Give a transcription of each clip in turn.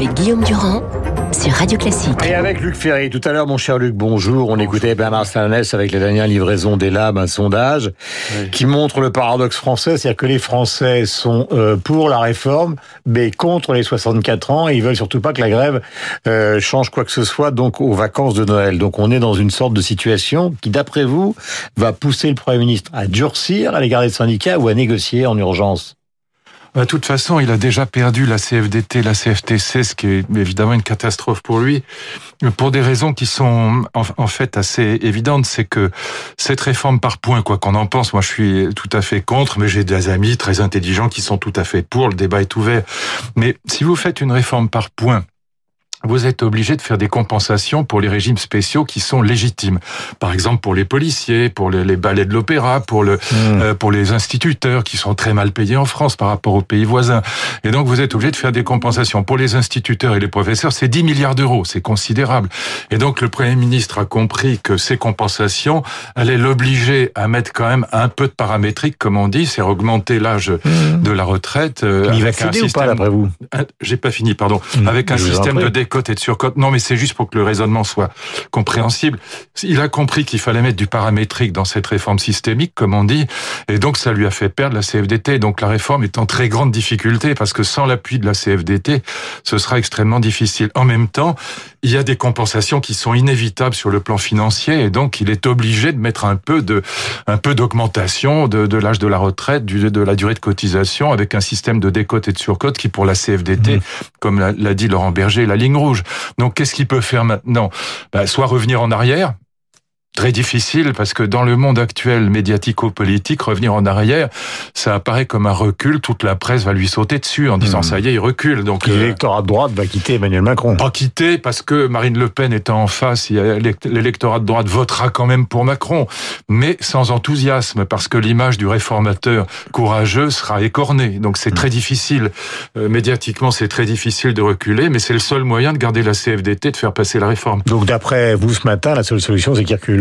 avec Guillaume Durand sur Radio Classique. Et avec Luc Ferry, tout à l'heure, mon cher Luc, bonjour. On écoutait Bernard Sanès avec la dernière livraison des Labs, un sondage qui montre le paradoxe français, c'est-à-dire que les Français sont euh, pour la réforme, mais contre les 64 ans, et ils veulent surtout pas que la grève euh, change quoi que ce soit, donc aux vacances de Noël. Donc on est dans une sorte de situation qui, d'après vous, va pousser le Premier ministre à durcir à l'égard des syndicats ou à négocier en urgence? De toute façon, il a déjà perdu la CFDT, la CFTC, ce qui est évidemment une catastrophe pour lui, pour des raisons qui sont en, fait assez évidentes. C'est que cette réforme par points, quoi qu'on en pense, moi je suis tout à fait contre, mais j'ai des amis très intelligents qui sont tout à fait pour. Le débat est ouvert. Mais si vous faites une réforme par points, vous êtes obligé de faire des compensations pour les régimes spéciaux qui sont légitimes. Par exemple, pour les policiers, pour les, ballets de l'opéra, pour le, hmm. euh, pour les instituteurs qui sont très mal payés en France par rapport aux pays voisins. Et donc, vous êtes obligé de faire des compensations. Pour les instituteurs et les professeurs, c'est 10 milliards d'euros. C'est considérable. Et donc, le Premier ministre a compris que ces compensations allaient l'obliger à mettre quand même un peu de paramétrique, comme on dit, c'est augmenter l'âge hmm. de la retraite. Euh, Il va céder ou pas, d'après vous? J'ai pas fini, pardon. Hmm. Avec un système de côte et de surcote. Non, mais c'est juste pour que le raisonnement soit compréhensible. Il a compris qu'il fallait mettre du paramétrique dans cette réforme systémique, comme on dit, et donc ça lui a fait perdre la CFDT. Donc la réforme est en très grande difficulté parce que sans l'appui de la CFDT, ce sera extrêmement difficile. En même temps, il y a des compensations qui sont inévitables sur le plan financier et donc il est obligé de mettre un peu de un peu d'augmentation de, de l'âge de la retraite, du, de la durée de cotisation avec un système de décote et de surcote qui pour la CFDT, mmh. comme l'a dit Laurent Berger, la ligne rouge. Donc qu'est-ce qu'il peut faire maintenant? Bah, Soit revenir en arrière, très difficile parce que dans le monde actuel médiatico-politique, revenir en arrière, ça apparaît comme un recul. Toute la presse va lui sauter dessus en disant hmm. ça y est, il recule. Donc euh, l'électorat de droite va quitter Emmanuel Macron. Pas quitter parce que Marine Le Pen étant en face, l'électorat de droite votera quand même pour Macron, mais sans enthousiasme parce que l'image du réformateur courageux sera écornée. Donc c'est très hmm. difficile euh, médiatiquement, c'est très difficile de reculer, mais c'est le seul moyen de garder la CFDT, de faire passer la réforme. Donc d'après vous ce matin, la seule solution c'est qu'il recule.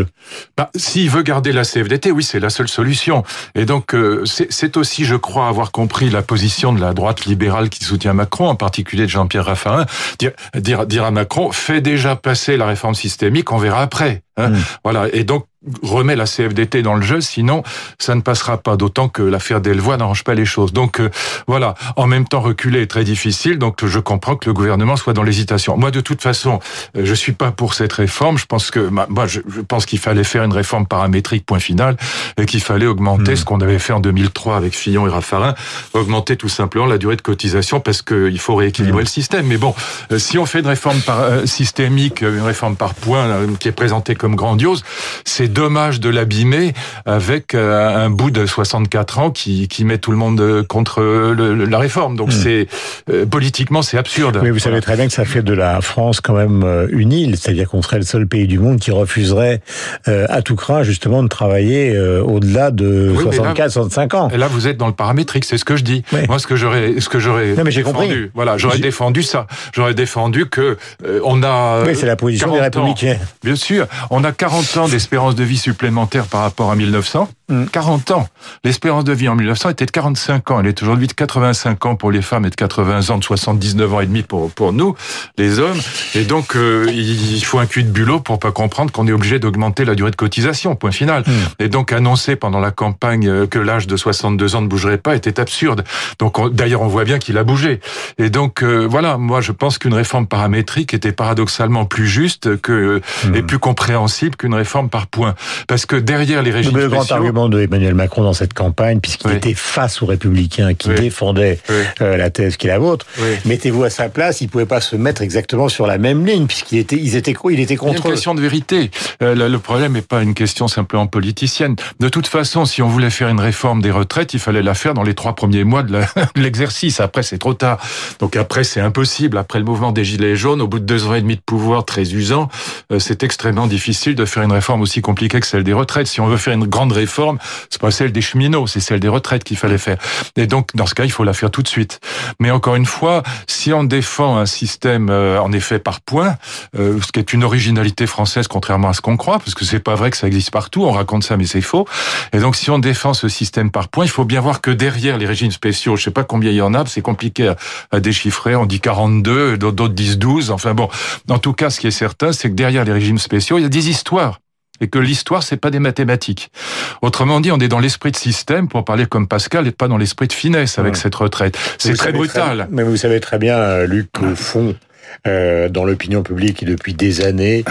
Bah, S'il veut garder la CFDT, oui, c'est la seule solution. Et donc, euh, c'est aussi, je crois, avoir compris la position de la droite libérale qui soutient Macron, en particulier de Jean-Pierre Raffarin, dire, dire, dire à Macron, fais déjà passer la réforme systémique, on verra après. Hein. Mm. Voilà. Et donc, remet la CFDT dans le jeu, sinon ça ne passera pas. D'autant que l'affaire Delvoye n'arrange pas les choses. Donc euh, voilà, en même temps reculer est très difficile. Donc je comprends que le gouvernement soit dans l'hésitation. Moi de toute façon, euh, je suis pas pour cette réforme. Je pense que moi je, pense qu'il fallait faire une réforme paramétrique point final et qu'il fallait augmenter hmm. ce qu'on avait fait en 2003 avec Fillon et Raffarin, augmenter tout simplement la durée de cotisation parce qu'il faut rééquilibrer hmm. le système. Mais bon, euh, si on fait une réforme par, systémique, une réforme par point qui est présentée comme grandiose, c'est dommage de l'abîmer avec euh, un bout de 64 ans qui, qui met tout le monde contre la réforme. Donc hmm. c'est euh, politiquement c'est absurde. Mais vous savez très bien que ça fait de la France quand même euh, une île, c'est-à-dire qu'on serait le seul pays du monde qui refuserait à tout craint justement de travailler au-delà de 64, 65 ans. Et là vous êtes dans le paramétrique, c'est ce que je dis. Moi ce que j'aurais ce que j'aurais mais j'ai compris. Voilà, j'aurais défendu ça. J'aurais défendu que on a Oui, c'est la position des républicains. bien sûr, on a 40 ans d'espérance de vie supplémentaire par rapport à 1900. 40 mm. ans. L'espérance de vie en 1900 était de 45 ans. Elle est aujourd'hui de 85 ans pour les femmes et de 80 ans, de 79 ans et demi pour, pour nous, les hommes. Et donc, euh, il faut un cul de bulot pour pas comprendre qu'on est obligé d'augmenter la durée de cotisation, point final. Mm. Et donc, annoncer pendant la campagne euh, que l'âge de 62 ans ne bougerait pas était absurde. Donc, d'ailleurs, on voit bien qu'il a bougé. Et donc, euh, voilà, moi, je pense qu'une réforme paramétrique était paradoxalement plus juste que, mm. et plus compréhensible qu'une réforme par points. Parce que derrière les régimes spéciaux de Emmanuel Macron dans cette campagne, puisqu'il était face aux républicains qui défendaient euh, la thèse qui est la vôtre. Mettez-vous à sa place, il pouvait pas se mettre exactement sur la même ligne, puisqu'il était, ils étaient quoi Il était contre. C'est une question de vérité. Euh, le problème n'est pas une question simplement politicienne. De toute façon, si on voulait faire une réforme des retraites, il fallait la faire dans les trois premiers mois de l'exercice. Après, c'est trop tard. Donc après, c'est impossible. Après le mouvement des Gilets jaunes, au bout de deux ans et demi de pouvoir très usant, euh, c'est extrêmement difficile de faire une réforme aussi compliquée que celle des retraites. Si on veut faire une grande réforme, réforme, c'est pas celle des cheminots, c'est celle des retraites qu'il fallait faire. Et donc, dans ce cas, il faut la faire tout de suite. Mais encore une fois, si on défend un système euh, en effet par points, euh, ce qui est une originalité française contrairement à ce qu'on croit, parce que c'est pas vrai que ça existe partout, on raconte ça mais c'est faux. Et donc si on défend ce système par points, il faut bien voir que derrière les régimes spéciaux, je sais pas combien il y en a, c'est compliqué à, déchiffrer, on dit 42, d'autres disent 12, enfin bon. En tout cas, ce qui est certain, c'est que derrière les régimes spéciaux, il y a des histoires et que l'histoire c'est pas des mathématiques. Autrement dit, on est dans l'esprit de système pour parler comme Pascal et pas dans l'esprit de finesse avec cette retraite. C'est très brutal. mais vous savez très bien, euh, Luc, au fond, euh, dans l'opinion publique depuis des années,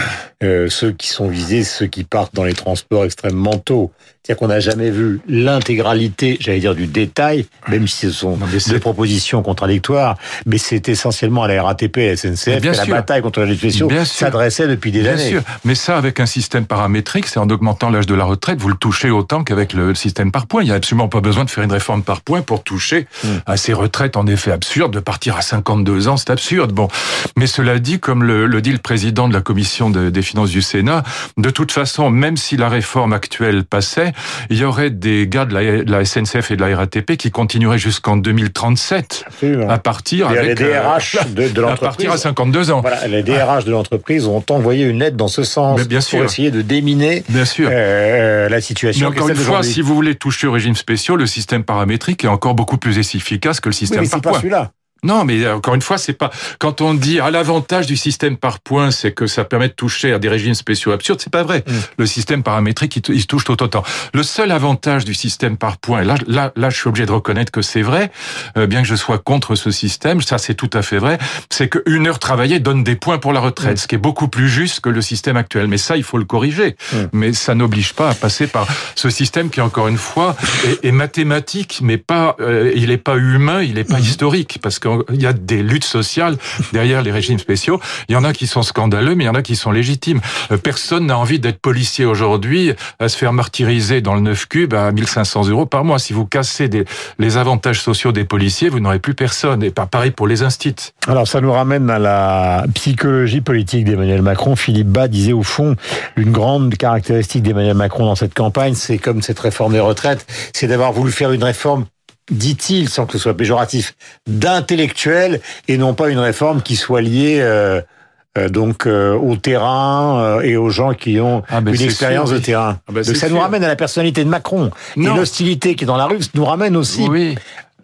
euh, ceux qui sont visés, ceux qui partent dans les transports extrêmement tôt. C'est-à-dire qu'on n'a jamais vu l'intégralité, j'allais dire, du détail, même si ce sont des propositions contradictoires, mais c'est essentiellement à la RATP et à la SNCF que la bataille contre la spéciaux s'adressait depuis des bien années. Sûr. Mais ça, avec un système paramétrique, c'est en augmentant l'âge de la retraite, vous le touchez autant qu'avec le système par points. Il n'y a absolument pas besoin de faire une réforme par points pour toucher hmm. à ces retraites en effet absurdes. De partir à 52 ans, c'est absurde. Bon, mais cela dit, comme le, dit le président de la commission des finances du Sénat, de toute façon, même si la réforme actuelle passait, il y aurait des gars de la, SNCF et de la RATP qui continueraient jusqu'en 2037 à partir avec les DRH euh, de, de l'entreprise. À partir à 52 ans. Voilà, les DRH de l'entreprise ont envoyé une aide dans ce sens bien pour essayer de déminer bien sûr. Euh, la situation. Mais encore une fois, si vous voulez toucher au régime spéciaux, le système paramétrique est encore beaucoup plus efficace que le système oui, mais par Pas celui-là. Non, mais euh, encore une fois, c'est pas quand on dit à ah, l'avantage du système par points, c'est que ça permet de toucher à des régimes spéciaux absurdes, c'est pas vrai. Mm. Le système paramétrique, il, touche tout autant. Le seul avantage du système par points, là, là, là, je suis obligé de reconnaître que c'est vrai, euh, bien que je sois contre ce système, ça c'est tout à fait vrai, c'est qu'une heure travaillée donne des points pour la retraite, mm. ce qui est beaucoup plus juste que le système actuel. Mais ça, il faut le corriger. Mm. Mais ça n'oblige pas à passer par ce système qui, encore une fois, est, mathématique, mais pas, euh, il n'est pas humain, il n'est pas historique, parce que il y a des luttes sociales derrière les régimes spéciaux. Il y en a qui sont scandaleux, mais il y en a qui sont légitimes. Euh, personne n'a envie d'être policier aujourd'hui, à se faire martyriser dans le 9 cube à 1500 euros par mois. Si vous cassez les avantages sociaux des policiers, vous n'aurez plus personne. Et pareil pour les instits. Alors ça nous ramène à la psychologie politique d'Emmanuel Macron. Philippe Bas disait au fond, une grande caractéristique d'Emmanuel Macron dans cette campagne, c'est comme cette réforme des retraites, c'est d'avoir voulu faire une réforme dit-il, sans que ce soit péjoratif, d'intellectuel et non pas une réforme qui soit liée euh, euh, donc euh, au terrain et aux gens qui ont ah ben une expérience de terrain. Ah ben donc ça nous ramène à la personnalité de Macron. Et l'hostilité qui est dans la rue nous ramène aussi oui.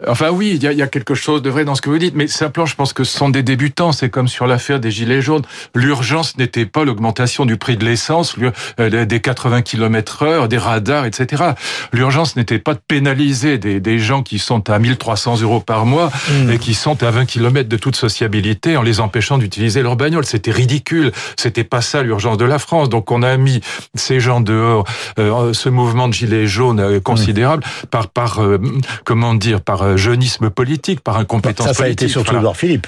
Enfin oui, il y, a, quelque chose de vrai dans ce que vous dites, mais simplement je pense que ce sont des débutants, c'est comme sur l'affaire des Gilets jaunes. L'urgence n'était pas l'augmentation du prix de l'essence, euh, des 80 km heure, des radars, etc. L'urgence n'était pas de pénaliser des, gens qui sont à 1300 euros par mois mmh. et qui sont à 20 km de toute sociabilité en les empêchant d'utiliser leur bagnole. C'était ridicule, c'était pas ça l'urgence de la France. Donc on a mis ces gens dehors, euh, ce mouvement de Gilets jaunes euh, considérable, par, par comment dire, par euh, jeunisme politique, par incompétence politique. Ça, ça a été surtout Edouard Philippe.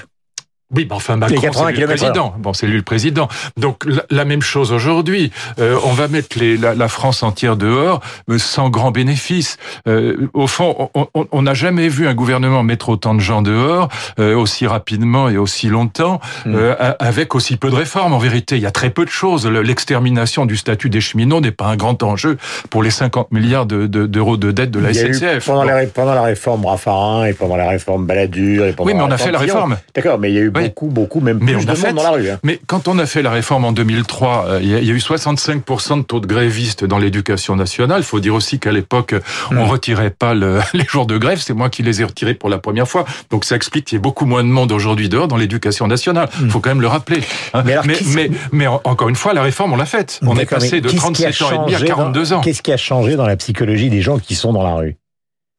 Oui, enfin Macron, c'est lui le président. Bon, c'est lui le président. Donc la, même chose aujourd'hui. Euh, on va mettre les, la, France entière dehors, mais sans grand bénéfice. Euh, au fond, on n'a jamais vu un gouvernement mettre autant de gens dehors euh, aussi rapidement et aussi longtemps, euh, avec aussi peu de réformes. En vérité, il y a très peu de choses. L'extermination du statut des cheminots n'est pas un grand enjeu pour les 50 milliards d'euros de, de, de dette de la SNCF. pendant, la, pendant la réforme Raffarin et pendant la réforme Balladur et pendant oui, mais on a fait la réforme. D'accord, mais il y a eu beaucoup, beaucoup, même plus de monde dans la rue. Hein. Mais quand on a fait la réforme en 2003, euh, il y, a eu 65% de taux de grévistes dans l'éducation nationale. Il faut dire aussi qu'à l'époque, on ne hmm. retirait pas les jours de grève. C'est moi qui les ai retirés pour la première fois. Donc ça explique qu'il y ait beaucoup moins de monde aujourd'hui dehors dans l'éducation nationale. Il hmm. faut quand même le rappeler. Hein. Mais, mais, encore une fois, la réforme, on l'a faite. On est passé de 37 ans et demi à 42 ans. Qu'est-ce qui a changé dans la psychologie des gens qui sont dans la rue?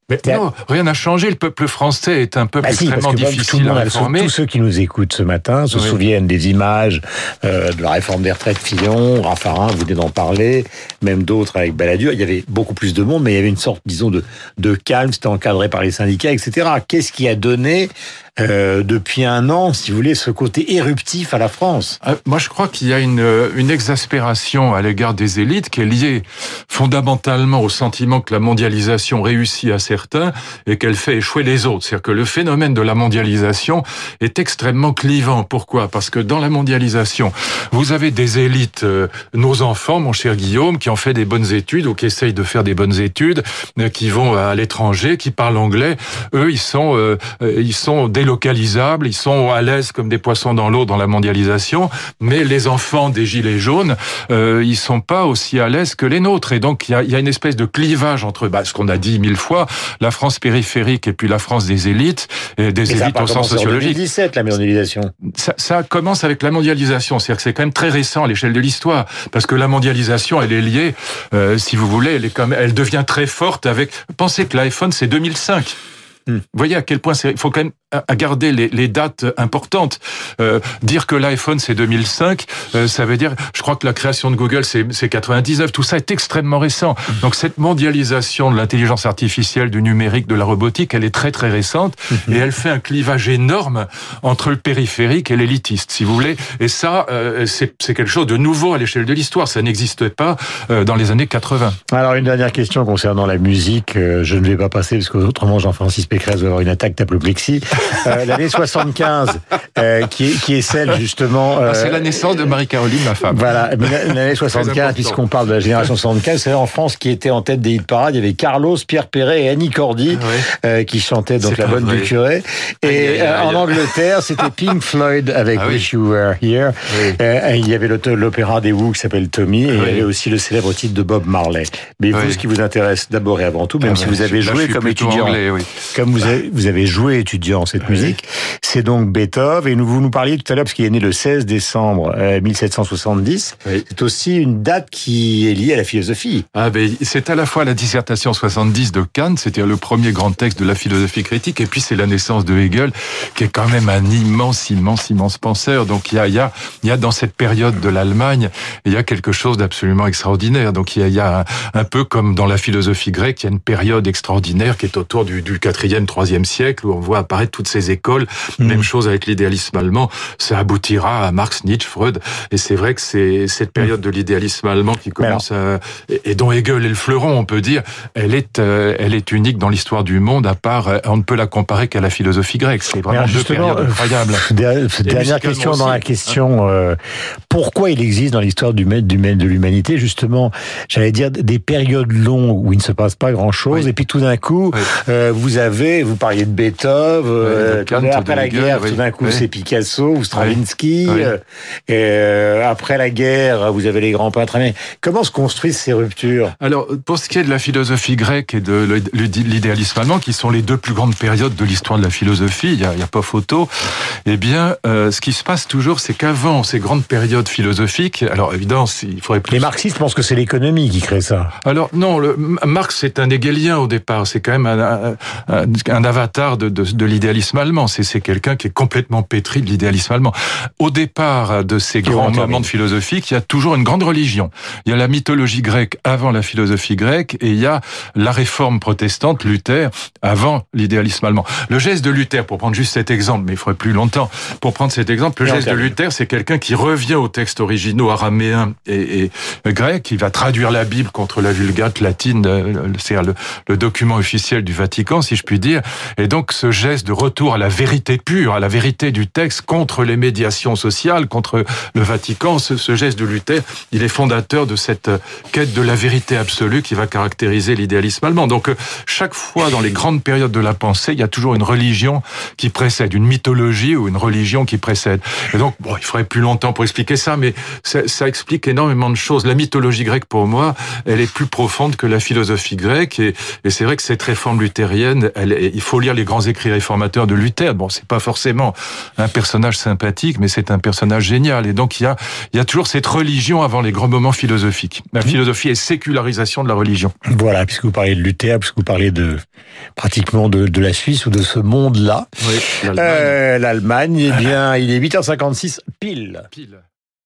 Mais non, rien n'a changé. Le peuple français est un peuple bah extrêmement difficile à réformer. Tous ceux qui nous écoutent ce matin se souviennent des images euh, de la réforme des retraites Fillon, Raffarin, vous venez d'en parler, même d'autres avec Balladur. Il y avait beaucoup plus de monde, mais il y avait une sorte, disons, de, de calme. C'était encadré par les syndicats, etc. Qu'est-ce qui a donné euh, depuis un an, si vous voulez, ce côté éruptif à la France. Euh, moi, je crois qu'il y a une, une exaspération à l'égard des élites qui est liée fondamentalement au sentiment que la mondialisation réussit à certains et qu'elle fait échouer les autres. C'est-à-dire que le phénomène de la mondialisation est extrêmement clivant. Pourquoi? Parce que dans la mondialisation, vous avez des élites, euh, nos enfants, mon cher Guillaume, qui ont fait des bonnes études ou qui essayent de faire des bonnes études, euh, qui vont à l'étranger, qui parlent anglais. Eux, ils sont, euh, ils sont délocalisables, ils sont à l'aise comme des poissons dans l'eau dans la mondialisation. Mais les enfants des gilets jaunes, euh, ils sont pas aussi à l'aise que les nôtres. Et donc, il y a, y a, une espèce de clivage entre bah, ce qu'on a dit mille fois, la France périphérique et puis la France des élites, et des élites au sens en sociologique. 2017, la mondialisation. Ça, ça commence avec la mondialisation, c'est-à-dire que c'est quand même très récent à l'échelle de l'histoire, parce que la mondialisation, elle est liée, euh, si vous voulez, elle est comme, elle devient très forte avec. Pensez que l'iPhone c'est 2005. Hmm. Vous voyez à quel point c'est. Il faut quand même à garder les, les dates importantes. Euh, dire que l'iPhone c'est 2005, euh, ça veut dire. Je crois que la création de Google c'est c'est 99. Tout ça est extrêmement récent. Donc cette mondialisation de l'intelligence artificielle, du numérique, de la robotique, elle est très très récente et elle fait un clivage énorme entre le périphérique et l'élitiste, si vous voulez. Et ça, euh, c'est c'est quelque chose de nouveau à l'échelle de l'histoire. Ça n'existait pas euh, dans les années 80. Alors, une dernière question concernant la musique. euh, je ne vais pas passer parce qu'autrement, Jean-Francis Pécresse va avoir une attaque d'aploplexie. Euh, L'année 75, euh, qui, est, qui est celle justement... euh, Ah, c'est la naissance de Marie-Caroline, ma femme. Voilà, l'année Très 75, important. puisqu'on parle de la génération 75, c'est en France qui était en tête des hit parades. Il y avait Carlos, Pierre Perret et Annie Cordy Ah euh, qui chantaient donc la bonne vrai. du curé. Et euh, en. Angleterre, c'était Pink Floyd avec Ah oui. Wish You Were Here. Oui. Euh, il y avait l'opéra des Who qui s'appelle Tommy, et il y avait aussi le célèbre titre de Bob Marley. Mais vous, ce qui vous intéresse d'abord et avant tout, même Ah si vous avez joué comme étudiant, anglais, comme vous avez, vous avez joué étudiant cette Oui. musique, c'est donc Beethoven. Et nous, vous nous parliez tout à l'heure, parce qu'il est né le 16 décembre euh, 1770. Oui. C'est aussi une date qui est liée à la philosophie. Ah ben, c'est à la fois la dissertation 70 de Kant, c'était le premier grand texte de la philosophie critique, et puis c'est la naissance de Hegel, qui est quand même un immense, immense, immense penseur. Donc il y a, il y a, il y a dans cette période de l'Allemagne, il y a quelque chose d'absolument extraordinaire. Donc il y a, il y a un, un peu comme dans la philosophie grecque, il y a une période extraordinaire qui est autour du, du 4e, 3e siècle, où on voit apparaître toutes ces écoles. Même chose avec l'idéalisme allemand, ça aboutira à Marx, Nietzsche, Freud. Et c'est vrai que c'est cette période de l'idéalisme allemand qui commence à, et- dont Hegel est le fleuron, on peut dire, elle est, euh, elle est unique dans l'histoire du monde, à part, euh, on ne peut la comparer qu'à la philosophie grecque. C'est vraiment deux périodes euh, incroyables. Der- Dernière question dans la question euh, pourquoi il existe dans l'histoire du, du, de l'humanité justement, j'allais dire des périodes longues où il ne se passe pas grand chose Oui. et puis tout d'un coup Oui. euh, vous avez, vous parliez de Beethoven, euh, après la guerre tout d'un coup c'est Picasso ou Stravinsky, euh, et, euh, après la guerre vous avez les grands peintres. Mais comment se construisent ces ruptures? Alors, pour ce qui est de la philosophie grecque et de l'idéalisme allemand, qui sont les deux plus grandes périodes de l'histoire de la philosophie, il n'y a, pas photo, eh bien, euh, ce qui se passe toujours, c'est qu'avant ces grandes périodes philosophiques, alors évidemment, il faudrait plus... Les marxistes pensent que c'est l'économie qui crée ça. Alors non, le, Marx c'est un hegelien au départ. C'est quand même un, un, un avatar de, de, de l'idéalisme allemand. C'est, quelqu'un qui est complètement pétri de l'idéalisme allemand. Au départ de ces grands moments de philosophie, il y a toujours une grande religion. Il y a la mythologie grecque avant la philosophie grecque et il y a la réforme protestante, Luther, avant l'idéalisme allemand. Le geste de Luther, pour prendre juste cet exemple, mais il faudrait plus longtemps, pour prendre cet exemple, le Et geste de. Luther, c'est quelqu'un qui revient aux textes originaux araméens et, et grecs, qui va traduire la Bible contre la Vulgate latine, euh, c'est le, le document officiel du Vatican, si je puis dire. Et donc ce geste de retour à la vérité pure, à la vérité du texte, contre les médiations sociales, contre le Vatican, ce, geste de Luther, il est fondateur de cette quête de la vérité absolue qui va caractériser l'idéalisme allemand. Donc euh, chaque fois dans les grandes périodes de la pensée, il y a toujours une religion qui précède, une mythologie ou une religion qui précède. Et donc, bon, il faudrait plus longtemps pour expliquer ça, mais ça, explique énormément de choses. La mythologie grecque, pour moi, elle est plus profonde que la philosophie grecque, et, c'est vrai que cette réforme luthérienne, il faut lire les grands écrits réformateurs de Luther. Bon, c'est pas forcément un personnage sympathique, mais c'est un personnage génial. Et donc, il y a, il y a toujours cette religion avant les grands moments philosophiques. La philosophie est sécularisation de la religion. Voilà, puisque vous parlez de Luther, puisque vous parlez de pratiquement de, de la Suisse ou de ce monde-là. Oui, Euh, L'Allemagne, eh bien, il est 8h56 pile. Pile.